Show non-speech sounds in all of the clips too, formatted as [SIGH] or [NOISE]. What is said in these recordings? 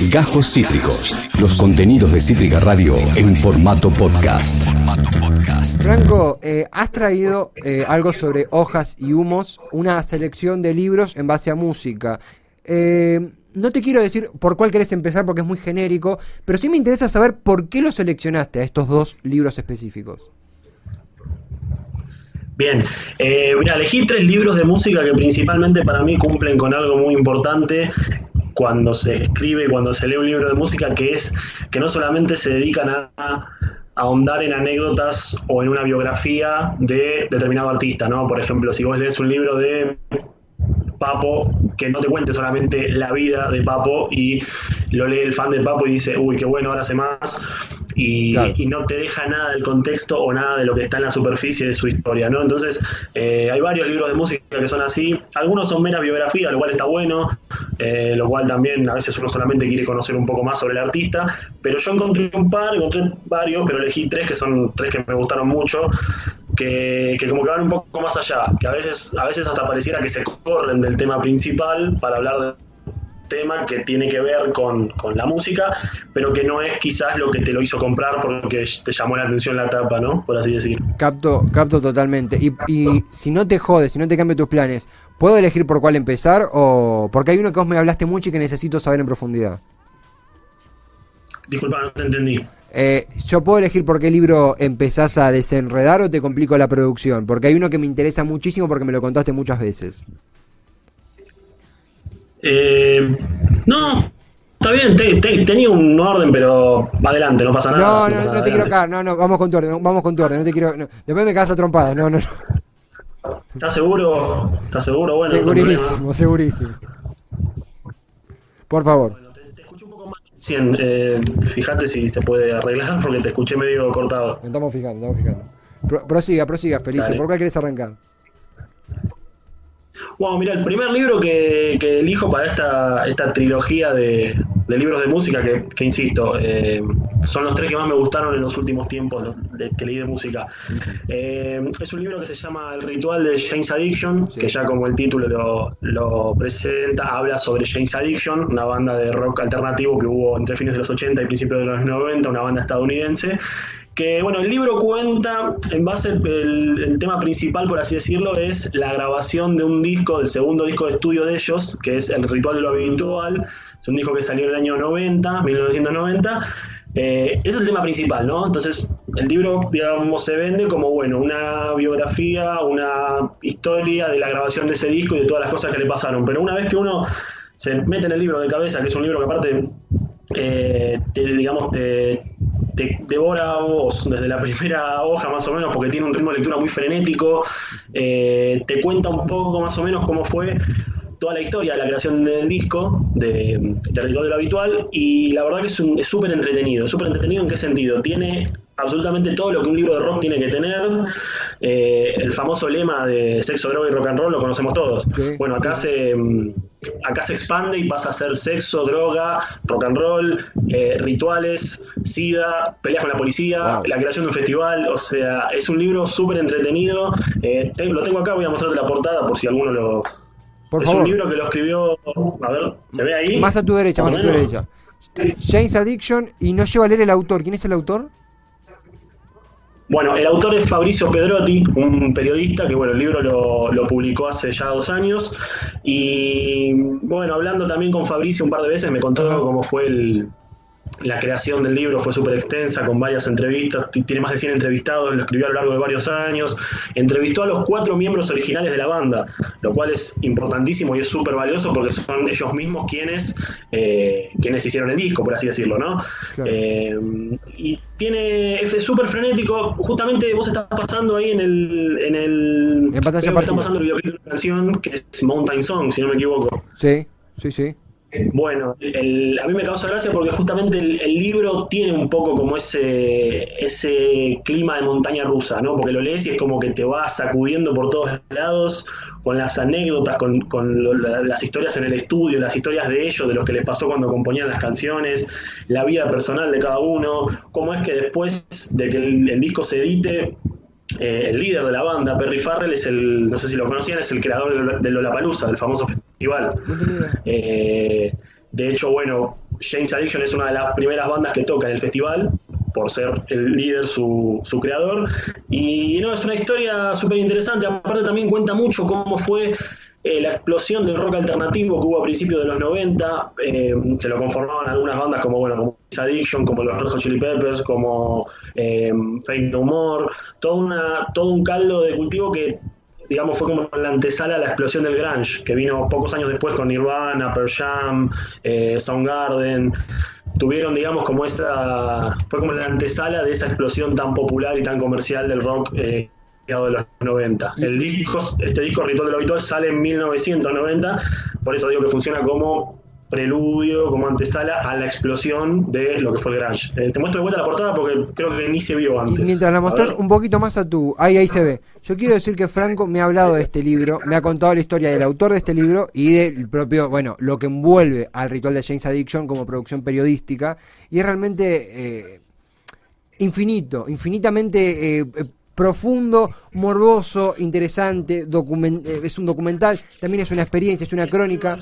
Gajos Cítricos. Los contenidos de Cítrica Radio en formato podcast. Franco, eh, has traído eh, algo sobre hojas y humos, una selección de libros en base a música. Eh, no te quiero decir por cuál querés empezar porque es muy genérico, pero sí me interesa saber por qué lo seleccionaste a estos dos libros específicos. Bien, eh, mira, elegí tres libros de música que principalmente para mí cumplen con algo muy importante cuando se escribe, cuando se lee un libro de música, que es que no solamente se dedican a, ahondar en anécdotas o en una biografía de determinado artista, ¿no? Por ejemplo, si vos lees un libro de Papo, que no te cuente solamente la vida de Papo y lo lee el fan de Papo y dice, uy, qué bueno, ahora sé más y, no te deja nada del contexto o nada de lo que está en la superficie de su historia, ¿no? Entonces, eh, hay varios libros de música que son así, algunos son meras biografías, lo cual está bueno, eh, lo cual también a veces uno solamente quiere conocer un poco más sobre el artista, pero yo encontré un par, encontré varios, pero elegí tres que son tres que me gustaron mucho, que, que, como que van un poco más allá, que a veces, a veces hasta pareciera que se corren del tema principal para hablar de tema que tiene que ver con, la música, pero que no es quizás lo que te lo hizo comprar porque te llamó la atención la tapa, ¿no? Por así decir. Capto, capto totalmente. Y, y si no te jodes, si no te cambia tus planes, ¿puedo elegir por cuál empezar? o Porque hay uno que vos me hablaste mucho y que necesito saber en profundidad. Disculpa, no te entendí. Eh, ¿Yo puedo elegir por qué libro empezás a desenredar o te complico la producción? Porque hay uno que me interesa muchísimo porque me lo contaste muchas veces. Eh, no, está bien, tenía un orden, pero adelante, no pasa nada. No, no, no, te quiero acá, no, no, vamos con tu orden, vamos con tu orden, no te quiero, después me cagas a trompada, no, no, no. ¿Estás seguro? ¿Estás seguro? Bueno, segurísimo, segurísimo. Por favor. 100. Eh, fíjate si se puede arreglar [LAUGHS] porque te escuché medio cortado. Estamos fijando, estamos fijando. Prosiga, prosiga, Felice. ¿Por cuál querés arrancar? Bueno, mira, el primer libro que, que elijo para esta, esta trilogía de, libros de música, que, insisto, eh, son los tres que más me gustaron en los últimos tiempos que leí de música. Eh, es un libro que se llama El ritual de James Addiction, que ya como el título lo, lo, presenta, habla sobre James Addiction, una banda de rock alternativo que hubo entre fines de los 80 y principios de los 90, una banda estadounidense, que bueno, el libro cuenta, en base, el, tema principal, por así decirlo, es la grabación de un disco, del segundo disco de estudio de ellos, que es El Ritual de lo Habitual, es un disco que salió en el año 90, 1990, eh, es el tema principal, ¿no? Entonces, el libro, digamos, se vende como, bueno, una biografía, una historia de la grabación de ese disco y de todas las cosas que le pasaron, pero una vez que uno se mete en el libro de cabeza, que es un libro que aparte, eh, digamos, te te devora vos desde la [LAUGHS] primera hoja más o menos porque tiene un ritmo de lectura muy frenético, eh, te cuenta un poco más o menos cómo fue toda la historia de la creación del disco, de, Ritual de lo Habitual, y la verdad que es súper entretenido. ¿Súper entretenido en qué sentido? Tiene absolutamente todo lo que un libro de rock tiene que tener. Eh, el famoso lema de sexo, droga y rock and roll lo conocemos todos. Bueno, acá se, mm, acá se expande y pasa a ser sexo, droga, rock and roll, eh, rituales, sida, peleas con la policía, la creación de un festival. O sea, es un libro súper entretenido. Eh, lo tengo acá, voy a mostrarte la portada por si alguno lo. Por es un libro que lo escribió. A ver, ¿se ve ahí? Más a tu derecha, más a tu derecha. James Addiction y no lleva a leer el autor. ¿Quién es el autor? Bueno, el autor es Fabricio Pedrotti, un periodista que, bueno, el libro lo, lo, publicó hace ya dos años. Y, bueno, hablando también con Fabricio un par de veces, me contó cómo fue el, la creación del libro fue súper extensa, con varias entrevistas, tiene más de 100 entrevistados, lo escribió a lo largo de varios años, entrevistó a los cuatro miembros originales de la banda, lo cual es importantísimo y es súper valioso porque son ellos mismos quienes, eh, quienes hicieron el disco, por así decirlo, ¿no? Eh, y tiene, es súper frenético, justamente vos estás pasando ahí en el... En el en pantalla pasando el videoclip de una canción que es Mountain Song, si no me equivoco. Sí, sí, sí. Bueno, a mí me causa gracia porque justamente el, libro tiene un poco como ese, ese clima de montaña rusa, ¿no? Porque lo lees y es como que te va sacudiendo por todos lados con las anécdotas, con, las historias en el estudio, las historias de ellos, de lo que les pasó cuando componían las canciones, la vida personal de cada uno, cómo es que después de que el, disco se edite, eh, el líder de la banda, Perry Farrell, es el, no sé si lo conocían, es el creador de Lollapalooza, del famoso festival. Eh, de hecho, bueno, James Addiction es una de las primeras bandas que toca en el festival, por ser el líder, su, su creador. Y no, es una historia súper interesante. Aparte también cuenta mucho cómo fue eh, la explosión del rock alternativo que hubo a principios de los 90, eh, se lo conformaban algunas bandas como, bueno, como Addiction, como los Red Hot Chili Peppers, como eh, Fake No More, todo, una, todo un caldo de cultivo que digamos, fue como la antesala a la explosión del grunge, que vino pocos años después con Nirvana, Pearl Jam, eh, Soundgarden, tuvieron, digamos, como esa, fue como la antesala de esa explosión tan popular y tan comercial del rock eh, de los 90. El disco, este disco Ritual de lo Habitual sale en 1990, por eso digo que funciona como preludio, como antesala a la explosión de lo que fue el grunge. Eh, te muestro de vuelta la portada porque creo que ni se vio antes. Y mientras la mostrás un poquito más a tu... Ahí, ahí se ve. Yo quiero decir que Franco me ha hablado de este libro, me ha contado la historia del autor de este libro y del propio, bueno, lo que envuelve al ritual de James Addiction como producción periodística. Y es realmente... Eh, infinito, infinitamente eh, profundo, morboso, interesante, eh, es un documental, también es una experiencia, es una crónica.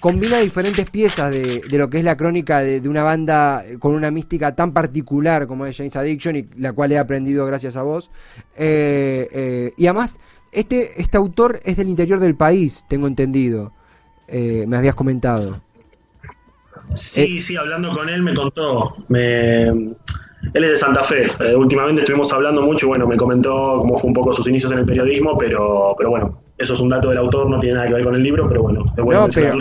Combina diferentes piezas de, lo que es la crónica de, una banda con una mística tan particular como es James Addiction, y la cual he aprendido gracias a vos. Eh, eh, y además, este, este autor es del interior del país, tengo entendido. me habías comentado. Sí, sí, hablando con él me contó. Me, él es de Santa Fe. Eh, últimamente estuvimos hablando mucho y bueno, me comentó cómo fue un poco sus inicios en el periodismo, pero, pero bueno, eso es un dato del autor, no tiene nada que ver con el libro, pero bueno, es bueno no, pero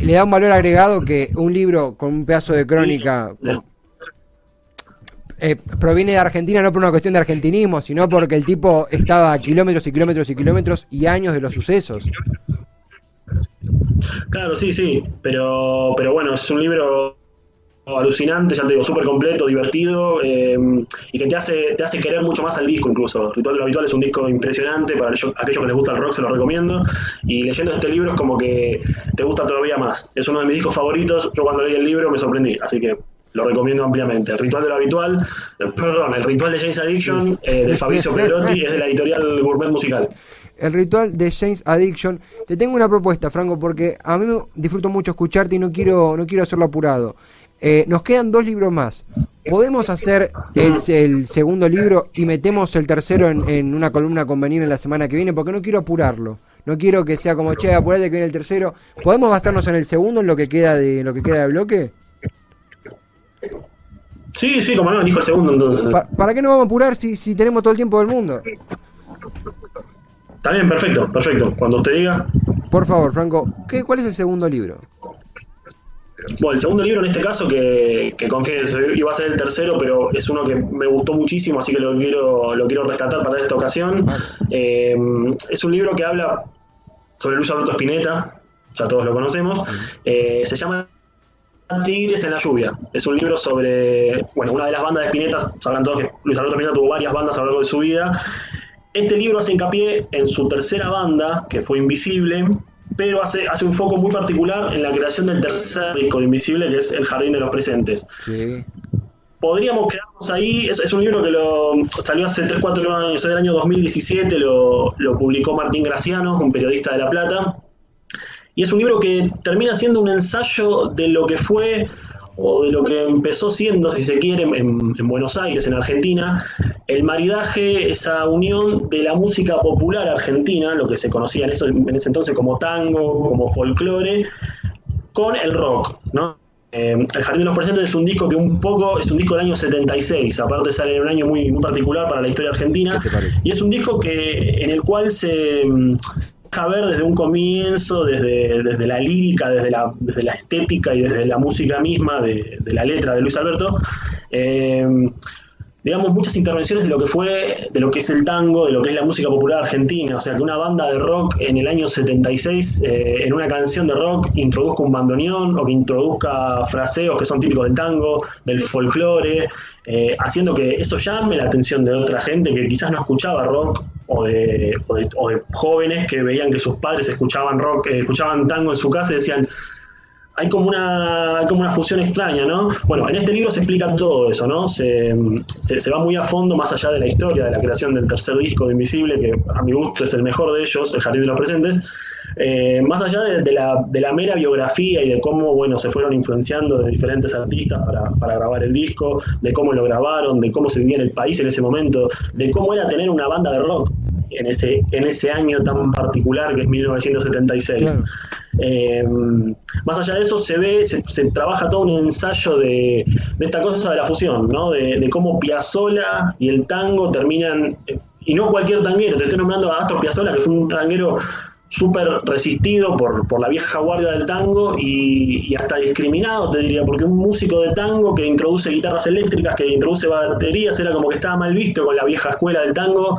le, da un valor agregado que un libro con un pedazo de crónica eh, proviene de Argentina no por una cuestión de argentinismo, sino porque el tipo estaba a kilómetros y kilómetros y kilómetros y años de los sucesos. Claro, sí, sí, pero, pero bueno, es un libro alucinante, ya te digo, súper completo, divertido eh, y que te hace, te hace querer mucho más al disco incluso. Ritual de lo Habitual es un disco impresionante, para aquellos, que les gusta el rock se lo recomiendo y leyendo este libro es como que te gusta todavía más. Es uno de mis discos favoritos, yo cuando leí el libro me sorprendí, así que lo recomiendo ampliamente. El Ritual de lo Habitual, eh, perdón, el Ritual de James Addiction eh, de Fabrizio Pedrotti es de la editorial Gourmet Musical el ritual de James Addiction. Te tengo una propuesta, Franco, porque a mí disfruto mucho escucharte y no quiero, no quiero hacerlo apurado. Eh, nos quedan dos libros más. ¿Podemos hacer el, segundo libro y metemos el tercero en, una columna conveniente la semana que viene? Porque no quiero apurarlo. No quiero que sea como, che, apurate que viene el tercero. ¿Podemos basarnos en el segundo, en lo que queda de, lo que queda de bloque? Sí, sí, como no, dijo el segundo entonces. ¿Para qué nos vamos a apurar si, si tenemos todo el tiempo del mundo? Está bien, perfecto, perfecto. Cuando usted diga. Por favor, Franco, ¿qué, ¿cuál es el segundo libro? Bueno, el segundo libro en este caso, que, que iba a ser el tercero, pero es uno que me gustó muchísimo, así que lo quiero, lo quiero rescatar para esta ocasión. Eh, es un libro que habla sobre Luis Alberto Spinetta, ya todos lo conocemos. Eh, se llama Tigres en la lluvia. Es un libro sobre, bueno, una de las bandas de Spinetta, sabrán todos que Luis Alberto Spinetta tuvo varias bandas a lo largo de su vida. Este libro hace hincapié en su tercera banda, que fue Invisible, pero hace, hace un foco muy particular en la creación del tercer disco de Invisible, que es El Jardín de los Presentes. Podríamos quedarnos ahí, es, un libro que lo salió hace 3-4 años, el año 2017, lo, lo publicó Martín Graciano, un periodista de La Plata, y es un libro que termina siendo un ensayo de lo que fue o de lo que empezó siendo, si se quiere, en, Buenos Aires, en Argentina, el maridaje, esa unión de la música popular argentina, lo que se conocía en, eso, en ese entonces como tango, como folclore, con el rock, ¿no? Eh, el Jardín de los Presentes es un disco que un poco, es un disco del año 76, aparte sale en un año muy, muy particular para la historia argentina, y es un disco que en el cual se, ver desde un comienzo, desde, desde la lírica, desde la, desde la estética y desde la música misma de, la letra de Luis Alberto, eh, digamos, muchas intervenciones de lo que fue, de lo que es el tango, de lo que es la música popular argentina. O sea, que una banda de rock en el año 76, eh, en una canción de rock, introduzca un bandoneón o que introduzca fraseos que son típicos del tango, del folclore, eh, haciendo que eso llame la atención de otra gente que quizás no escuchaba rock o de, o de, jóvenes que veían que sus padres escuchaban rock, eh, escuchaban tango en su casa y decían, hay como una, como una fusión extraña, ¿no? Bueno, en este libro se explica todo eso, ¿no? Se, se, va muy a fondo más allá de la historia de la creación del tercer disco de Invisible, que a mi gusto es el mejor de ellos, El Jardín de los Presentes, Eh, más allá de, la, de, la, mera biografía y de cómo bueno, se fueron influenciando de diferentes artistas para, para, grabar el disco, de cómo lo grabaron, de cómo se vivía en el país en ese momento, de cómo era tener una banda de rock en ese, en ese año tan particular que es 1976. Eh, más allá de eso, se ve, se, trabaja todo un ensayo de, esta cosa de la fusión, ¿no? de, cómo Piazzolla y el tango terminan, y no cualquier tanguero, te estoy nombrando a Astor Piazzolla, que fue un tanguero súper resistido por, por, la vieja guardia del tango y, y, hasta discriminado, te diría, porque un músico de tango que introduce guitarras eléctricas, que introduce baterías, era como que estaba mal visto con la vieja escuela del tango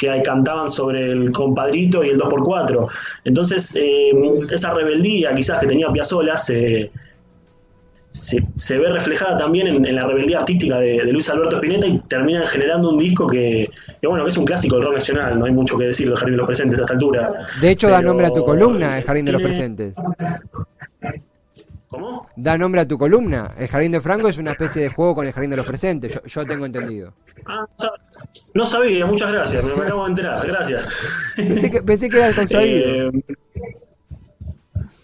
que cantaban sobre el compadrito y el 2x4. Entonces, eh, esa rebeldía quizás que tenía Piazzolla se, se, ve reflejada también en, la rebeldía artística de, Luis Alberto Spinetta y terminan generando un disco que, bueno, que es un clásico del rock nacional, no hay mucho que decir del Jardín de los Presentes a esta altura. De hecho, da nombre a tu columna, El Jardín de los Presentes. Da nombre a tu columna. El Jardín de Franco es una especie de juego con el Jardín de los Presentes, yo, tengo entendido. Ah, no sabía, muchas gracias, me, acabo de enterar, gracias. Pensé que, pensé que era consabido. [LAUGHS] Eh,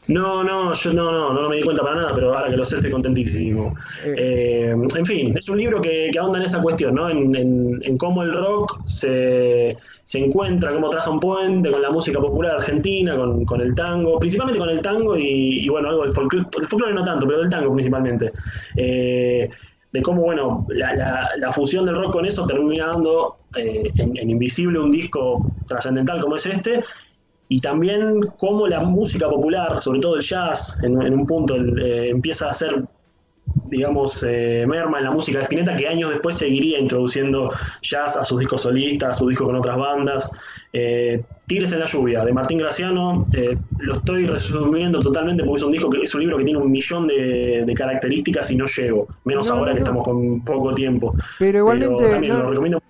no, no, yo no, no, no me di cuenta para nada, pero ahora que lo sé estoy contentísimo. Eh. Eh, en fin, es un libro que, que, ahonda en esa cuestión, ¿no? En, en, cómo el rock se, se, encuentra, cómo traza un puente con la música popular argentina, con, con el tango, principalmente con el tango y, bueno, algo del folclore, el folclore no tanto, pero del tango principalmente. Eh, de cómo, bueno, la, la, fusión del rock con eso termina dando en, en, Invisible un disco trascendental como es este, y también cómo la música popular, sobre todo el jazz, en, un punto eh, empieza a ser, digamos, eh, merma en la música de Spinetta, que años después seguiría introduciendo jazz a sus discos solistas, a sus discos con otras bandas. Eh, Tigres en la lluvia, de Martín Graciano, eh, lo estoy resumiendo totalmente porque es un disco que es un libro que tiene un millón de, características y no llego, menos ahora que estamos con poco tiempo. Pero igualmente... lo recomiendo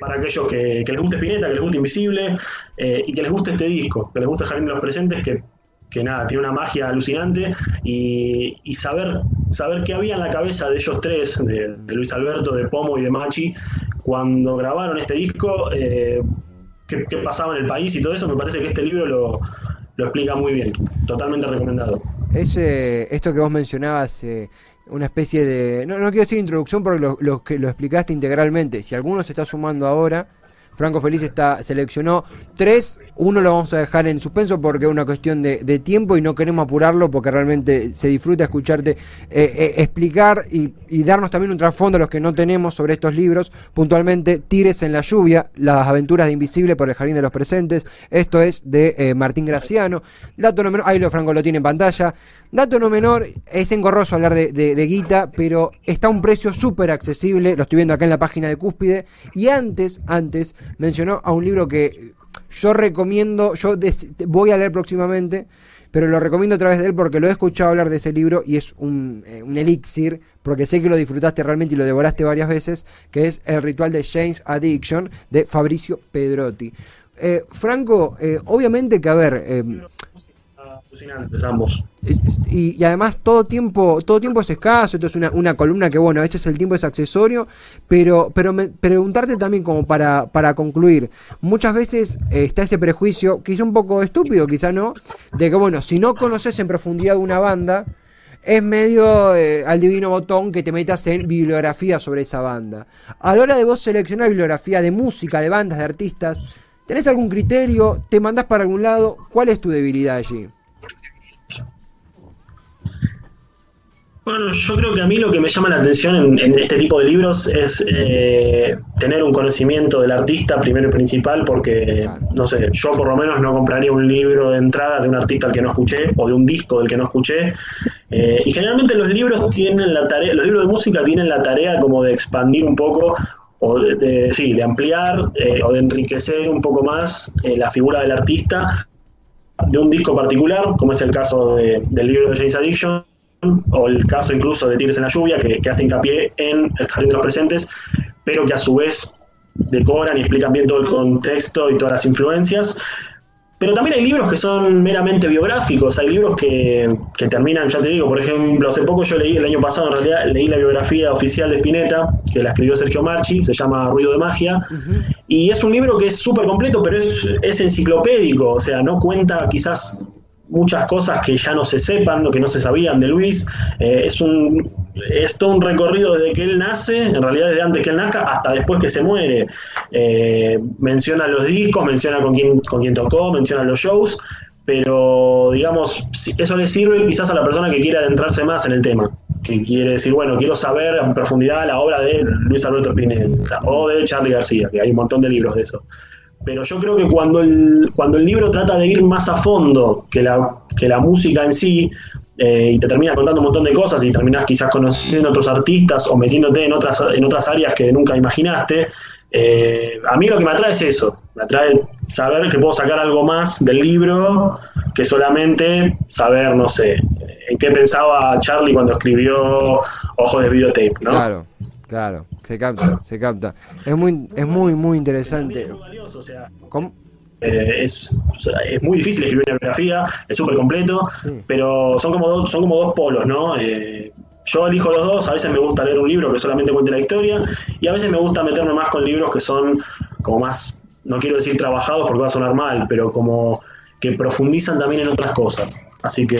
para aquellos que, les guste Spinetta, que les guste Invisible eh, y que les guste este disco, que les guste Jardín de los Presentes, que, nada, tiene una magia alucinante. Y, saber, saber qué había en la cabeza de ellos tres, de, Luis Alberto, de Pomo y de Machi, cuando grabaron este disco, eh, qué, pasaba en el país y todo eso, me parece que este libro lo, explica muy bien, totalmente recomendado. Ese, esto que vos mencionabas, eh, una especie de... No, no quiero decir introducción porque lo, que lo explicaste integralmente. Si alguno se está sumando ahora, Franco Feliz está, seleccionó tres, uno lo vamos a dejar en suspenso porque es una cuestión de, tiempo y no queremos apurarlo porque realmente se disfruta escucharte eh, eh, explicar y, darnos también un trasfondo a los que no tenemos sobre estos libros, puntualmente Tires en la lluvia, las aventuras de Invisible por el Jardín de los Presentes, esto es de eh, Martín Graciano, dato número, ahí lo Franco lo tiene en pantalla, dato no menor, es engorroso hablar de, de guita, pero está a un precio súper accesible, lo estoy viendo acá en la página de Cúspide, y antes, antes, mencionó a un libro que yo recomiendo, yo voy a leer próximamente, pero lo recomiendo a través de él porque lo he escuchado hablar de ese libro y es un, eh, elixir, porque sé que lo disfrutaste realmente y lo devoraste varias veces, que es El ritual de James Addiction de Fabricio Pedrotti. Eh, Franco, eh, obviamente que a ver, Y, además todo tiempo, todo tiempo es escaso, esto es una, columna que bueno, a veces el tiempo es accesorio, pero, pero preguntarte también como para, para concluir, muchas veces eh, está ese prejuicio, quizá un poco estúpido, quizá no, de que bueno, si no conoces en profundidad una banda, es medio eh, al divino botón que te metas en bibliografía sobre esa banda. A la hora de vos seleccionar bibliografía de música, de bandas, de artistas, ¿tenés algún criterio? ¿Te mandás para algún lado? ¿Cuál es tu debilidad allí? Bueno, yo creo que a mí lo que me llama la atención en, este tipo de libros es eh, tener un conocimiento del artista primero y principal, porque, no sé, yo por lo menos no compraría un libro de entrada de un artista al que no escuché o de un disco del que no escuché. Eh, y generalmente los libros tienen la tarea, los libros de música tienen la tarea como de expandir un poco o de, sí, de ampliar eh, o de enriquecer un poco más la figura del artista de un disco particular, como es el caso del libro de James Addiction o el caso incluso de Tigres en la Lluvia, que, hace hincapié en el jardín de los presentes, pero que a su vez decoran y explican bien todo el contexto y todas las influencias. Pero también hay libros que son meramente biográficos, hay libros que, terminan, ya te digo, por ejemplo, hace poco yo leí, el año pasado en realidad, leí la biografía oficial de Spinetta, que la escribió Sergio Marchi, se llama Ruido de Magia, Y es un libro que es súper completo, pero es, es enciclopédico, o sea, no cuenta quizás muchas cosas que ya no se sepan, o que no se sabían de Luis. Eh, es, un, es todo un recorrido desde que él nace, en realidad desde antes que él nazca hasta después que se muere. Eh, menciona los discos, menciona con quién, con quién tocó, menciona los shows, pero digamos, eso le sirve quizás a la persona que quiere adentrarse más en el tema, que quiere decir, bueno, quiero saber en profundidad la obra de Luis Alberto Spinelli o de Charlie García, que hay un montón de libros de eso. Pero yo creo que cuando el, cuando el libro trata de ir más a fondo que la, que la música en sí, eh, y te termina contando un montón de cosas y terminas quizás conociendo otros artistas o metiéndote en otras, en otras áreas que nunca imaginaste, eh, a mí lo que me atrae es eso, me atrae saber que puedo sacar algo más del libro que solamente saber, no sé, en qué pensaba Charlie cuando escribió Ojos de Videotape, ¿no? Claro, claro, se capta, se capta. Es muy, es muy, muy interesante. Eh, es, es, muy difícil escribir una biografía, es súper completo, pero son como, dos, son como dos polos, ¿no? Eh, yo elijo los dos, a veces me gusta leer un libro que solamente cuente la historia y a veces me gusta meterme más con libros que son como más, no quiero decir trabajados porque va a sonar mal, pero como que profundizan también en otras cosas. Así que...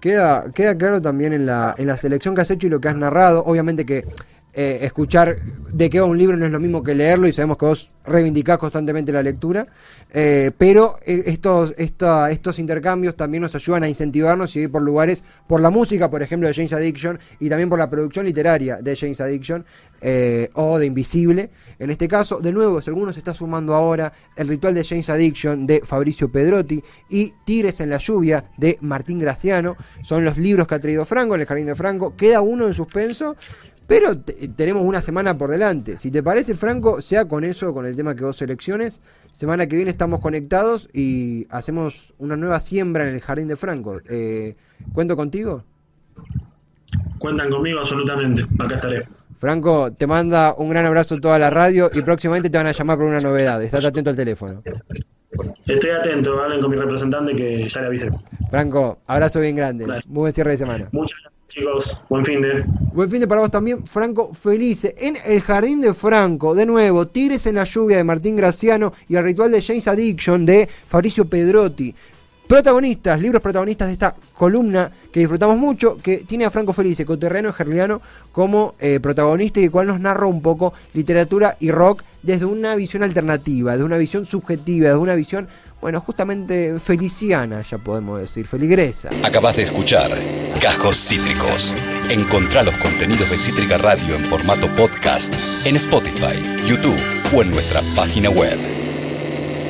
Queda, queda claro también en la, en la selección que has hecho y lo que has narrado, obviamente que eh, escuchar de qué va un libro no es lo mismo que leerlo y sabemos que vos reivindicás constantemente la lectura, eh, pero eh, estos, estos intercambios también nos ayudan a incentivarnos y ir por lugares, por la música, por ejemplo, de James Addiction y también por la producción literaria de James Addiction o de Invisible. En este caso, de nuevo, si alguno se está sumando ahora, el ritual de James Addiction de Fabricio Pedrotti y Tigres en la lluvia de Martín Graciano son los libros que ha traído Franco en el Jardín de Franco. Queda uno en suspenso pero tenemos una semana por delante. Si te parece, Franco, sea con eso, con el tema que vos selecciones, semana que viene estamos conectados y hacemos una nueva siembra en el jardín de Franco. Eh, ¿Cuento contigo? Cuentan conmigo absolutamente. Acá estaré. Franco, te manda un gran abrazo a toda la radio y próximamente te van a llamar por una novedad. Estás atento al teléfono. Estoy atento, hablen con mi representante que ya le avisé. Franco, abrazo bien grande. Muy buen cierre de semana. Muchas gracias. Chicos, buen fin de. Buen fin de para vos también, Franco Felice. En el jardín de Franco, de nuevo, Tigres en la lluvia de Martín Graciano y el ritual de James Addiction de Fabricio Pedrotti. Protagonistas, libros protagonistas de esta columna que disfrutamos mucho, que tiene a Franco Felice, coterreno gerliano, como eh, protagonista y el cual nos narra un poco literatura y rock desde una visión alternativa, desde una visión subjetiva, desde una visión, bueno, justamente feliciana, ya podemos decir, feligresa. Acabas de escuchar Cajos Cítricos. Encontrá los contenidos de Cítrica Radio en formato podcast en Spotify, YouTube o en nuestra página web.